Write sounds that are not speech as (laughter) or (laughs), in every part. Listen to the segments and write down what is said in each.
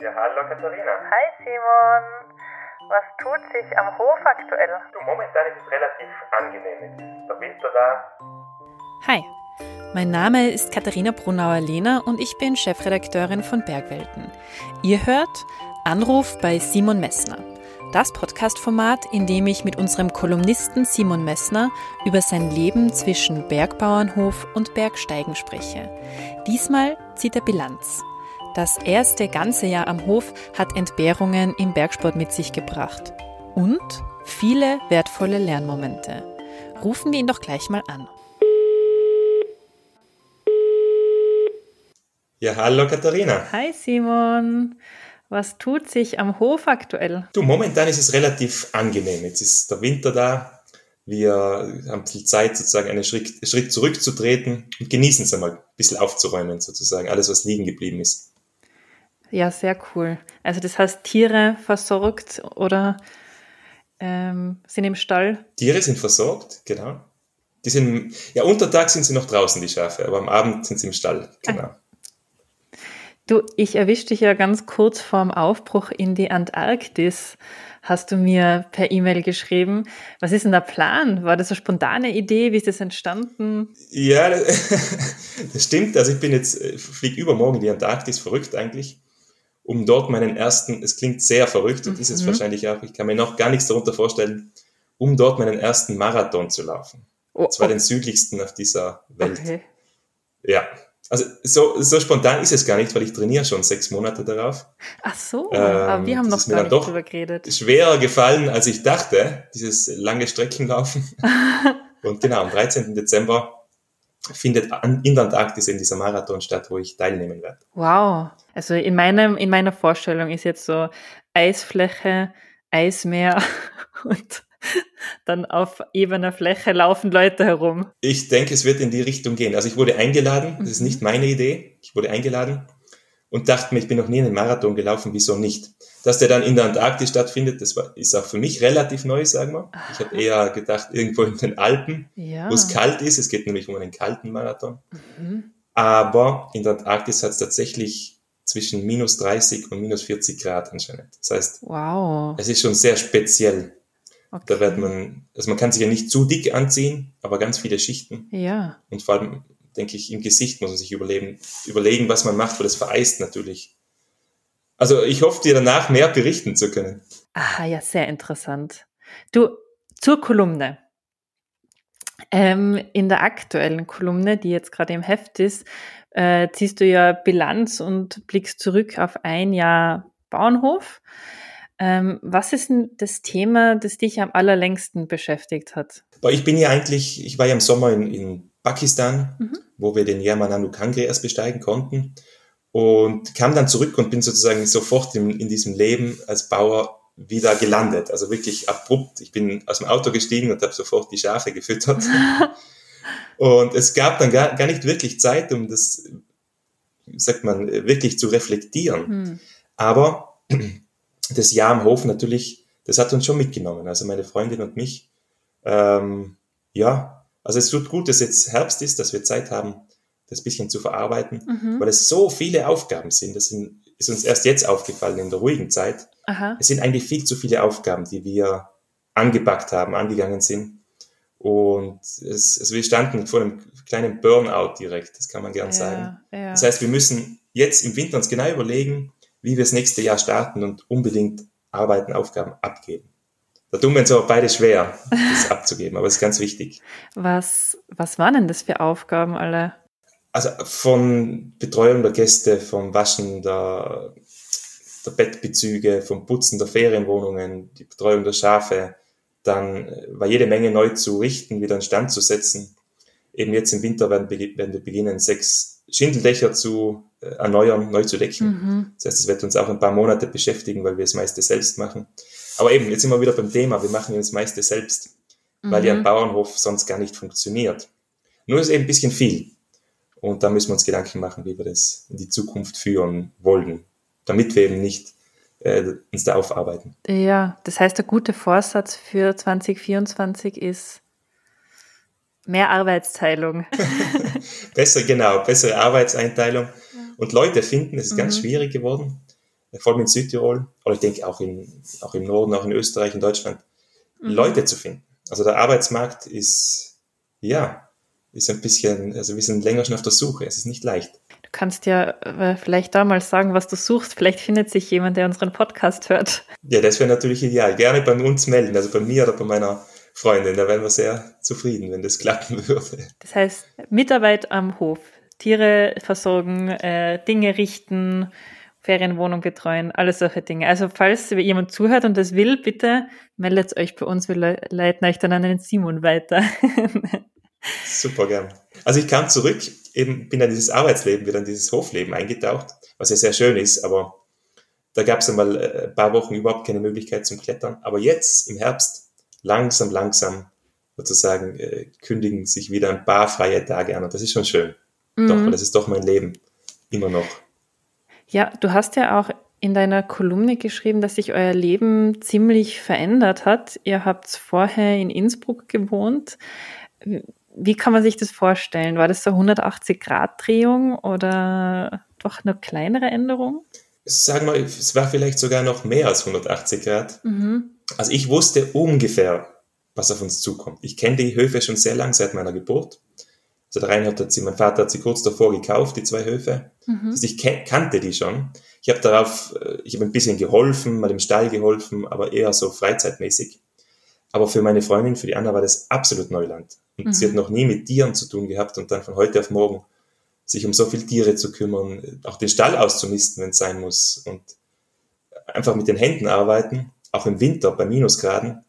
Ja, hallo Katharina. Hi Simon. Was tut sich am Hof aktuell? Du, momentan ist es relativ angenehm. Jetzt ist der Winter da. Hi, mein Name ist Katharina Brunauer-Lehner und ich bin Chefredakteurin von Bergwelten. Ihr hört Anruf bei Simon Messner. Das Podcast-Format, in dem ich mit unserem Kolumnisten Simon Messner über sein Leben zwischen Bergbauernhof und Bergsteigen spreche. Diesmal zieht er Bilanz. Das erste ganze Jahr am Hof hat Entbehrungen im Bergsport mit sich gebracht. Und viele wertvolle Lernmomente. Rufen wir ihn doch gleich mal an. Ja, hallo Katharina. Hi Simon. Was tut sich am Hof aktuell? Du, momentan ist es relativ angenehm. Jetzt ist der Winter da. Wir haben viel Zeit, sozusagen einen Schritt, Schritt zurückzutreten und genießen es einmal, ein bisschen aufzuräumen, sozusagen. Alles, was liegen geblieben ist. Ja, sehr cool. Also das heißt, Tiere versorgt oder ähm, sind im Stall? Tiere sind versorgt, genau. Die sind, ja, untertags sind sie noch draußen, die Schafe, aber am Abend sind sie im Stall, genau. Ah. Du, ich erwische dich ja ganz kurz vorm Aufbruch in die Antarktis. Hast du mir per E-Mail geschrieben. Was ist denn der Plan? War das eine spontane Idee? Wie ist das entstanden? Ja, (laughs) das stimmt. Also ich bin jetzt, äh, fliege übermorgen in die Antarktis, verrückt eigentlich, um dort meinen ersten, es klingt sehr verrückt und mhm. ist es wahrscheinlich auch, ich kann mir noch gar nichts darunter vorstellen, um dort meinen ersten Marathon zu laufen. Oh, und zwar oh. den südlichsten auf dieser Welt. Okay. Ja, also so, so spontan ist es gar nicht, weil ich trainiere schon sechs Monate darauf. Ach so, ähm, aber wir haben noch gar nicht drüber geredet. Schwerer gefallen, als ich dachte, dieses lange Streckenlaufen. (laughs) Und genau, am 13. Dezember findet in der Antarktis in dieser Marathon statt, wo ich teilnehmen werde. Wow. Also in meinem, in meiner Vorstellung ist jetzt so Eisfläche, Eismeer (laughs) und dann auf ebener Fläche laufen Leute herum. Ich denke, es wird in die Richtung gehen. Also ich wurde eingeladen, das ist nicht mhm. meine Idee, ich wurde eingeladen und dachte mir, ich bin noch nie einen Marathon gelaufen, wieso nicht? Dass der dann in der Antarktis stattfindet, das war, ist auch für mich relativ neu, sagen wir. Ich habe eher gedacht, irgendwo in den Alpen, ja. wo es kalt ist. Es geht nämlich um einen kalten Marathon. Mhm. Aber in der Antarktis hat es tatsächlich zwischen minus 30 und minus 40 Grad anscheinend. Das heißt, wow. es ist schon sehr speziell. Okay. Da wird man, also man kann sich ja nicht zu dick anziehen, aber ganz viele Schichten. Ja. Und vor allem, denke ich, im Gesicht muss man sich überlegen, überlegen, was man macht, weil das vereist natürlich. Also ich hoffe, dir danach mehr berichten zu können. Ah, ja, sehr interessant. Du, zur Kolumne. Ähm, in der aktuellen Kolumne, die jetzt gerade im Heft ist, äh, ziehst du ja Bilanz und blickst zurück auf ein Jahr Bauernhof. Ähm, was ist denn das Thema, das dich am allerlängsten beschäftigt hat? Ich bin ja eigentlich, ich war ja im Sommer in, in Pakistan, mhm. wo wir den Yamananu Kangre erst besteigen konnten und kam dann zurück und bin sozusagen sofort in, in diesem Leben als Bauer wieder gelandet. Also wirklich abrupt. Ich bin aus dem Auto gestiegen und habe sofort die Schafe gefüttert. (laughs) und es gab dann gar, gar nicht wirklich Zeit, um das, sagt man, wirklich zu reflektieren. Mhm. Aber (clears throat) das Jahr am Hof natürlich, das hat uns schon mitgenommen. Also meine Freundin und mich. Ähm, ja, also es tut gut, dass jetzt Herbst ist, dass wir Zeit haben, das bisschen zu verarbeiten, mhm. weil es so viele Aufgaben sind. Das sind, ist uns erst jetzt aufgefallen in der ruhigen Zeit. Aha. Es sind eigentlich viel zu viele Aufgaben, die wir angepackt haben, angegangen sind. Und es, also wir standen vor einem kleinen Burnout direkt, das kann man gern ja, sagen. Ja. Das heißt, wir müssen jetzt im Winter uns genau überlegen, wie wir das nächste Jahr starten und unbedingt Arbeiten, Aufgaben abgeben. Da tun wir uns aber beide schwer, das (laughs) abzugeben, aber es ist ganz wichtig. Was, was waren denn das für Aufgaben alle? Also von Betreuung der Gäste, vom Waschen der, der Bettbezüge, vom Putzen der Ferienwohnungen, die Betreuung der Schafe, dann war jede Menge neu zu richten, wieder in Stand zu setzen. Eben jetzt im Winter werden, werden wir beginnen, sechs Schindeldächer zu äh, erneuern, neu zu decken. Mhm. Das heißt, es wird uns auch ein paar Monate beschäftigen, weil wir das meiste selbst machen. Aber eben, jetzt sind wir wieder beim Thema, wir machen das meiste selbst, mhm. weil ja ein mhm. Bauernhof sonst gar nicht funktioniert. Nur ist eben ein bisschen viel. Und da müssen wir uns Gedanken machen, wie wir das in die Zukunft führen wollen, damit wir eben nicht äh, uns da aufarbeiten. Ja, das heißt, der gute Vorsatz für 2024 ist mehr Arbeitsteilung. (laughs) Besser, genau, bessere Arbeitseinteilung und Leute finden, es ist mhm. ganz schwierig geworden. Vor allem in Südtirol, oder ich denke auch, in, auch im Norden, auch in Österreich, in Deutschland, mhm. Leute zu finden. Also der Arbeitsmarkt ist, ja, ist ein bisschen, also wir sind länger schon auf der Suche. Es ist nicht leicht. Du kannst ja äh, vielleicht da mal sagen, was du suchst. Vielleicht findet sich jemand, der unseren Podcast hört. Ja, das wäre natürlich ideal. Gerne bei uns melden, also bei mir oder bei meiner Freundin. Da wären wir sehr zufrieden, wenn das (laughs) klappen würde. Das heißt, Mitarbeit am Hof, Tiere versorgen, äh, Dinge richten, Ferienwohnung betreuen, alles solche Dinge. Also falls jemand zuhört und das will, bitte meldet euch bei uns. Wir leiten euch dann an den Simon weiter. (laughs) Super gern. Also ich kam zurück, eben bin dann dieses Arbeitsleben, wieder in dieses Hofleben eingetaucht, was ja sehr schön ist, aber da gab es einmal äh, ein paar Wochen überhaupt keine Möglichkeit zum Klettern. Aber jetzt im Herbst, langsam, langsam sozusagen, äh, kündigen sich wieder ein paar freie Tage an und das ist schon schön. Mhm. Doch, das ist doch mein Leben. Immer noch. Ja, du hast ja auch in deiner Kolumne geschrieben, dass sich euer Leben ziemlich verändert hat. Ihr habt vorher in Innsbruck gewohnt. Wie kann man sich das vorstellen? War das so 180-Grad-Drehung oder doch eine kleinere Änderung? Sagen wir, es war vielleicht sogar noch mehr als 180 Grad. Mhm. Also ich wusste ungefähr, was auf uns zukommt. Ich kenne die Höfe schon sehr lang, seit meiner Geburt. Also der Reinhard hat sie, mein Vater hat sie kurz davor gekauft, die zwei Höfe. Mhm. Also ich kannte die schon. Ich habe darauf, äh, ich habe ein bisschen geholfen, mal im Stall geholfen, aber eher so freizeitmäßig. Aber für meine Freundin, für die Anna war das absolut Neuland. Und mhm. sie hat noch nie mit Tieren zu tun gehabt und dann von heute auf morgen sich um so viele Tiere zu kümmern, auch den Stall auszumisten, wenn es sein muss und einfach mit den Händen arbeiten, auch im Winter bei Minusgraden,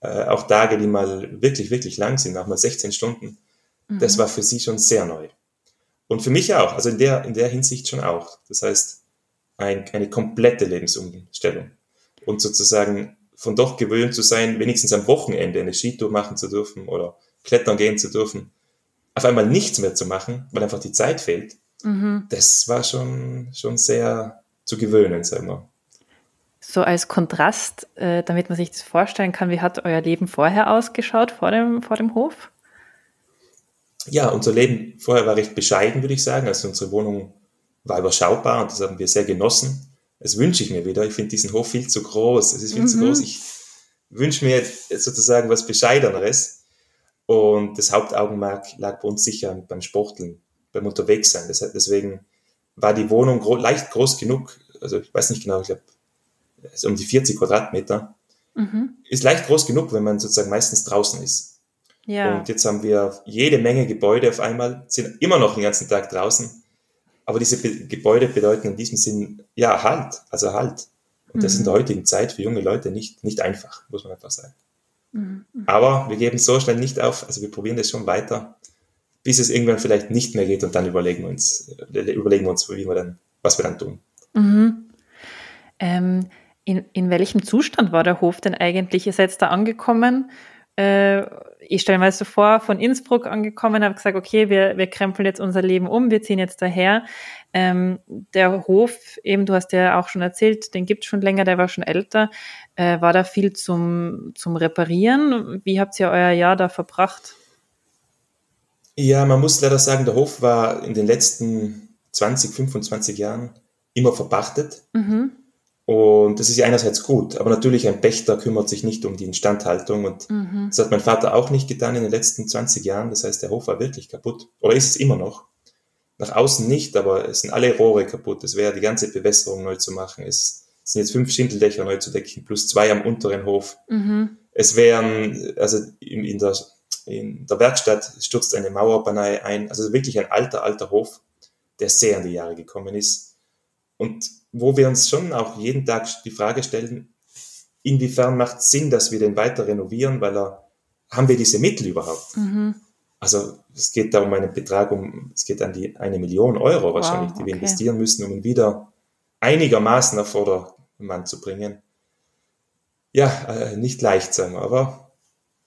äh, auch Tage, die mal wirklich, wirklich lang sind, auch mal 16 Stunden das mhm. war für sie schon sehr neu. Und für mich auch, also in der, in der Hinsicht schon auch. Das heißt, ein, eine komplette Lebensumstellung. Und sozusagen von doch gewöhnt zu sein, wenigstens am Wochenende eine Skitour machen zu dürfen oder klettern gehen zu dürfen, auf einmal nichts mehr zu machen, weil einfach die Zeit fehlt, mhm. das war schon, schon sehr zu gewöhnen, sagen wir. So als Kontrast, äh, damit man sich das vorstellen kann, wie hat euer Leben vorher ausgeschaut, vor dem, vor dem Hof? Ja, unser Leben vorher war recht bescheiden, würde ich sagen. Also unsere Wohnung war überschaubar und das haben wir sehr genossen. Das wünsche ich mir wieder. Ich finde diesen Hof viel zu groß. Es ist viel mhm. zu groß. Ich wünsche mir sozusagen was Bescheideneres. Und das Hauptaugenmerk lag bei uns sicher beim Sporteln, beim Unterwegssein. Deswegen war die Wohnung gro leicht groß genug. Also ich weiß nicht genau, ich glaube, um die 40 Quadratmeter. Mhm. Ist leicht groß genug, wenn man sozusagen meistens draußen ist. Ja. Und jetzt haben wir jede Menge Gebäude auf einmal, sind immer noch den ganzen Tag draußen. Aber diese Be Gebäude bedeuten in diesem Sinn, ja, Halt, also Halt. Und das mhm. ist in der heutigen Zeit für junge Leute nicht, nicht einfach, muss man einfach sagen. Mhm. Aber wir geben so schnell nicht auf, also wir probieren das schon weiter, bis es irgendwann vielleicht nicht mehr geht und dann überlegen wir uns, äh, überlegen wir uns, wie wir dann, was wir dann tun. Mhm. Ähm, in, in welchem Zustand war der Hof denn eigentlich? Ihr seid da angekommen äh, ich stelle mir das so vor, von Innsbruck angekommen, habe gesagt, okay, wir, wir krempeln jetzt unser Leben um, wir ziehen jetzt daher. Ähm, der Hof, eben, du hast ja auch schon erzählt, den gibt es schon länger, der war schon älter. Äh, war da viel zum, zum Reparieren? Wie habt ihr euer Jahr da verbracht? Ja, man muss leider sagen, der Hof war in den letzten 20, 25 Jahren immer verpachtet. Mhm. Und das ist ja einerseits gut, aber natürlich ein Pächter kümmert sich nicht um die Instandhaltung und mhm. das hat mein Vater auch nicht getan in den letzten 20 Jahren. Das heißt, der Hof war wirklich kaputt. Oder ist es immer noch? Nach außen nicht, aber es sind alle Rohre kaputt. Es wäre die ganze Bewässerung neu zu machen. Es sind jetzt fünf Schindeldächer neu zu decken, plus zwei am unteren Hof. Mhm. Es wären, also in, in, der, in der Werkstatt stürzt eine Mauerbanei ein. Also wirklich ein alter, alter Hof, der sehr in die Jahre gekommen ist. Und wo wir uns schon auch jeden Tag die Frage stellen, inwiefern macht es Sinn, dass wir den weiter renovieren, weil er, haben wir diese Mittel überhaupt? Mhm. Also es geht da um einen Betrag, um, es geht an die eine Million Euro wahrscheinlich, wow, okay. die wir investieren müssen, um ihn wieder einigermaßen auf Vordermann zu bringen. Ja, äh, nicht leicht, sagen wir, aber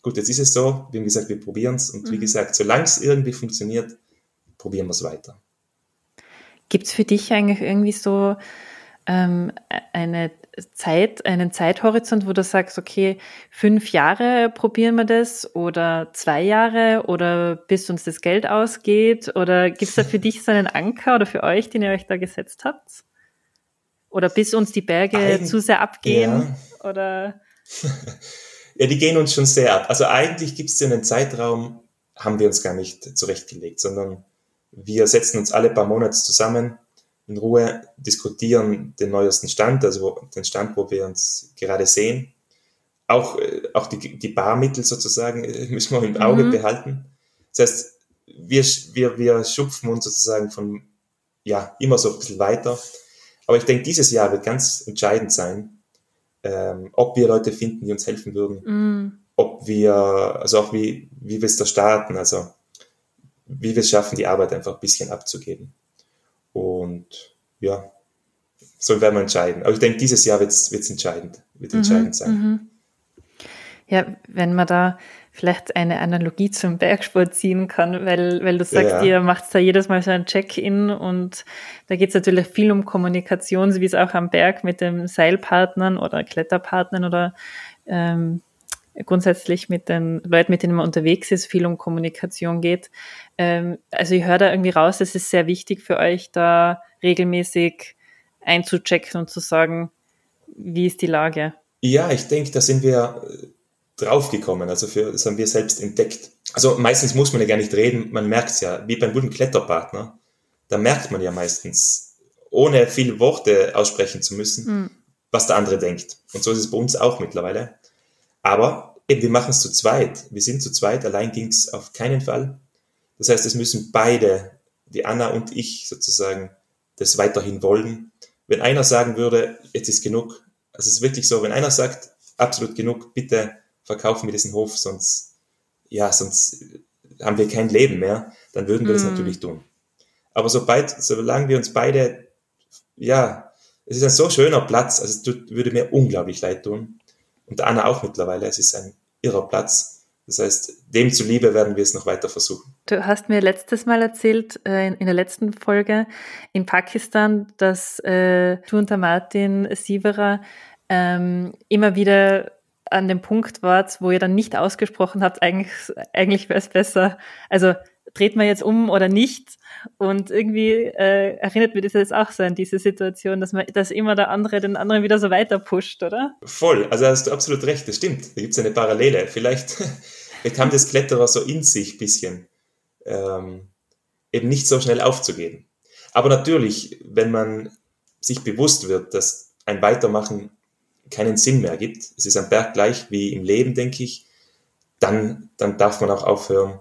gut, jetzt ist es so, wie gesagt, wir probieren es und mhm. wie gesagt, solange es irgendwie funktioniert, probieren wir es weiter. Gibt es für dich eigentlich irgendwie so ähm, eine Zeit, einen Zeithorizont, wo du sagst, okay, fünf Jahre probieren wir das oder zwei Jahre oder bis uns das Geld ausgeht? Oder gibt es da für dich so einen Anker oder für euch, den ihr euch da gesetzt habt? Oder bis uns die Berge Eig zu sehr abgehen? Ja. Oder? (laughs) ja, die gehen uns schon sehr ab. Also eigentlich gibt es einen Zeitraum, haben wir uns gar nicht zurechtgelegt, sondern wir setzen uns alle paar Monate zusammen, in Ruhe, diskutieren den neuesten Stand, also den Stand, wo wir uns gerade sehen. Auch, äh, auch die, die Barmittel sozusagen äh, (laughs) müssen wir im Auge mhm. behalten. Das heißt, wir, wir, wir schupfen uns sozusagen von, ja, immer so ein bisschen weiter. Aber ich denke, dieses Jahr wird ganz entscheidend sein, ähm, ob wir Leute finden, die uns helfen würden, mm. ob wir, also auch wie, wie wir es da starten, also wie wir es schaffen, die Arbeit einfach ein bisschen abzugeben. Und ja, so werden wir entscheiden. Aber ich denke, dieses Jahr wird es entscheidend, wird mhm, entscheidend sein. Mhm. Ja, wenn man da vielleicht eine Analogie zum Bergsport ziehen kann, weil, weil du sagst, ja. ihr macht da jedes Mal so ein Check-in und da geht es natürlich viel um Kommunikation, so wie es auch am Berg mit den Seilpartnern oder Kletterpartnern oder ähm, grundsätzlich mit den Leuten, mit denen man unterwegs ist, viel um Kommunikation geht. Ähm, also ich höre da irgendwie raus, es ist sehr wichtig für euch, da regelmäßig einzuchecken und zu sagen, wie ist die Lage? Ja, ich denke, da sind wir draufgekommen. Also für, das haben wir selbst entdeckt. Also meistens muss man ja gar nicht reden, man merkt es ja, wie beim guten Kletterpartner, da merkt man ja meistens, ohne viele Worte aussprechen zu müssen, mhm. was der andere denkt. Und so ist es bei uns auch mittlerweile. Aber eben, wir machen es zu zweit. Wir sind zu zweit, allein ging es auf keinen Fall. Das heißt, es müssen beide, die Anna und ich sozusagen, das weiterhin wollen. Wenn einer sagen würde, jetzt ist genug, also es ist wirklich so, wenn einer sagt, absolut genug, bitte verkaufen wir diesen Hof, sonst, ja, sonst haben wir kein Leben mehr, dann würden wir mm. das natürlich tun. Aber sobald, solange wir uns beide, ja, es ist ein so schöner Platz, also es würde mir unglaublich leid tun. Und Anna auch mittlerweile, es ist ein irrer Platz. Das heißt, dem zuliebe werden wir es noch weiter versuchen. Du hast mir letztes Mal erzählt, äh, in, der letzten Folge in Pakistan, dass äh, du und der Martin Sieverer ähm, immer wieder an dem Punkt wart, wo ihr dann nicht ausgesprochen habt, eigentlich, eigentlich wäre es besser, also dreht man jetzt um oder nicht? Und irgendwie äh, erinnert mich das jetzt auch so an diese Situation, dass man, dass immer der andere den anderen wieder so weiter pusht, oder? Voll, also hast du absolut recht, das stimmt. Da gibt es eine Parallele. Vielleicht, (laughs) vielleicht haben das Kletterer so in sich ein bisschen, ähm, eben nicht so schnell aufzugeben. Aber natürlich, wenn man sich bewusst wird, dass ein Weitermachen keinen Sinn mehr gibt, es ist am Berg gleich wie im Leben, denke ich, dann, dann darf man auch aufhören.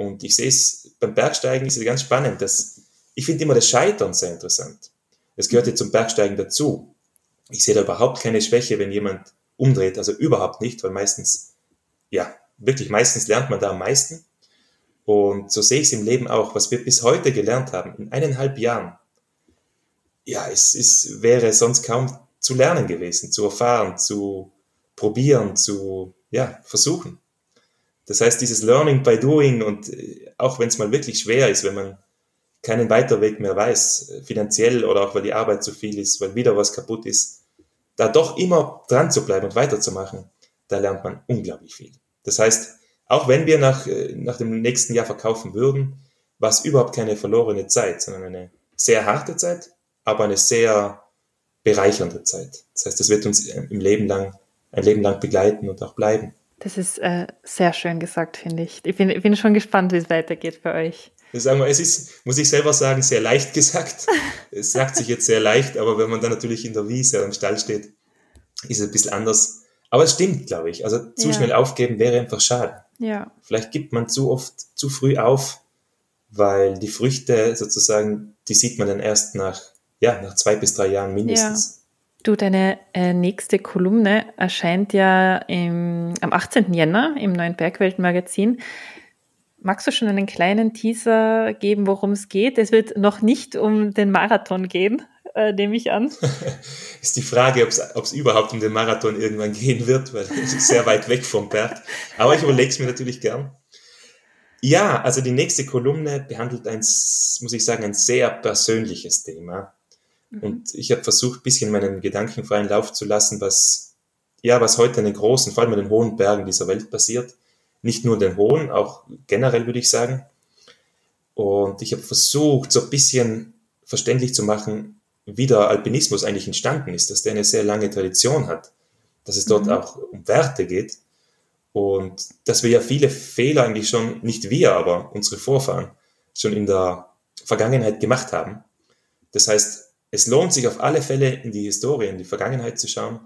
Und ich sehe es beim Bergsteigen ist es ganz spannend, dass ich finde immer das Scheitern sehr interessant. Es gehört ja zum Bergsteigen dazu. Ich sehe da überhaupt keine Schwäche, wenn jemand umdreht, also überhaupt nicht, weil meistens, ja, wirklich meistens lernt man da am meisten. Und so sehe ich es im Leben auch, was wir bis heute gelernt haben, in eineinhalb Jahren. Ja, es, es wäre sonst kaum zu lernen gewesen, zu erfahren, zu probieren, zu ja, versuchen. Das heißt, dieses Learning by Doing und äh, auch wenn es mal wirklich schwer ist, wenn man keinen Weiterweg mehr weiß, äh, finanziell oder auch weil die Arbeit zu viel ist, weil wieder was kaputt ist, da doch immer dran zu bleiben und weiterzumachen, da lernt man unglaublich viel. Das heißt, auch wenn wir nach, äh, nach dem nächsten Jahr verkaufen würden, war es überhaupt keine verlorene Zeit, sondern eine sehr harte Zeit, aber eine sehr bereichernde Zeit. Das heißt, das wird uns im Leben lang, ein Leben lang begleiten und auch bleiben. Das ist äh, sehr schön gesagt, finde ich. Ich bin, ich bin schon gespannt, wie es weitergeht bei euch. Sagen wir, es ist, muss ich selber sagen, sehr leicht gesagt. (laughs) es sagt sich jetzt sehr leicht, aber wenn man dann natürlich in der Wiese oder im Stall steht, ist es ein bisschen anders. Aber es stimmt, glaube ich. Also zu ja. schnell aufgeben wäre einfach schade. Ja. Vielleicht gibt man zu oft zu früh auf, weil die Früchte sozusagen, die sieht man dann erst nach ja, nach zwei bis drei Jahren mindestens. Ja. Du, deine äh, nächste Kolumne erscheint ja im, am 18. Jänner im neuen Bergweltmagazin. Magst du schon einen kleinen Teaser geben, worum es geht? Es wird noch nicht um den Marathon gehen, äh, nehme ich an. (laughs) ist die Frage, ob es überhaupt um den Marathon irgendwann gehen wird, weil (laughs) es ist sehr weit weg vom Berg. Aber ich überlege es mir natürlich gern. Ja, also die nächste Kolumne behandelt ein, muss ich sagen, ein sehr persönliches Thema. Mhm. Und ich habe versucht, bisschen meinen Gedanken freien Lauf zu lassen, was, ja, was heute in den großen, vor allem in den hohen Bergen dieser Welt passiert. Nicht nur in den hohen, auch generell würde ich sagen. Und ich habe versucht, so ein bisschen verständlich zu machen, wie der Alpinismus eigentlich entstanden ist, dass der eine sehr lange Tradition hat, dass es dort mhm. auch um Werte geht und dass wir ja viele Fehler eigentlich schon, nicht wir, aber unsere Vorfahren schon in der Vergangenheit gemacht haben. Das heißt, es lohnt sich auf alle Fälle in die Historie, in die Vergangenheit zu schauen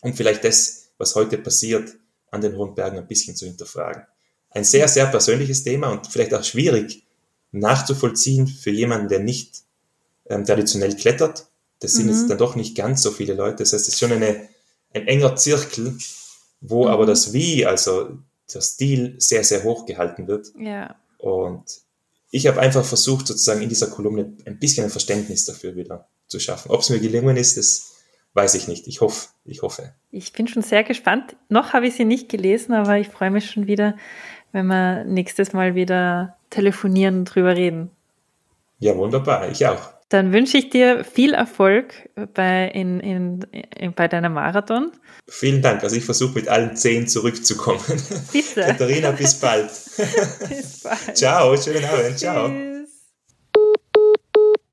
und vielleicht das, was heute passiert, an den Hohen Bergen ein bisschen zu hinterfragen. Ein sehr, sehr persönliches Thema und vielleicht auch schwierig nachzuvollziehen für jemanden, der nicht ähm, traditionell klettert. Das sind mhm. jetzt dann doch nicht ganz so viele Leute. Das heißt, es ist schon eine, ein enger Zirkel, wo mhm. aber das Wie, also der Stil, sehr, sehr hoch gehalten wird. Ja. Und ich habe einfach versucht, sozusagen in dieser Kolumne ein bisschen ein Verständnis dafür wieder zu schaffen. Ob es mir gelungen ist, das weiß ich nicht. Ich hoffe, ich hoffe. Ich bin schon sehr gespannt. Noch habe ich sie nicht gelesen, aber ich freue mich schon wieder, wenn wir nächstes Mal wieder telefonieren und drüber reden. Ja, wunderbar. Ich auch. Dann wünsche ich dir viel Erfolg bei, in, in, in, bei deiner Marathon. Vielen Dank. Also ich versuche mit allen zehn zurückzukommen. Bitte. (laughs) Katharina, bis bald. (laughs) bis bald. Ciao, schönen Abend. Ciao.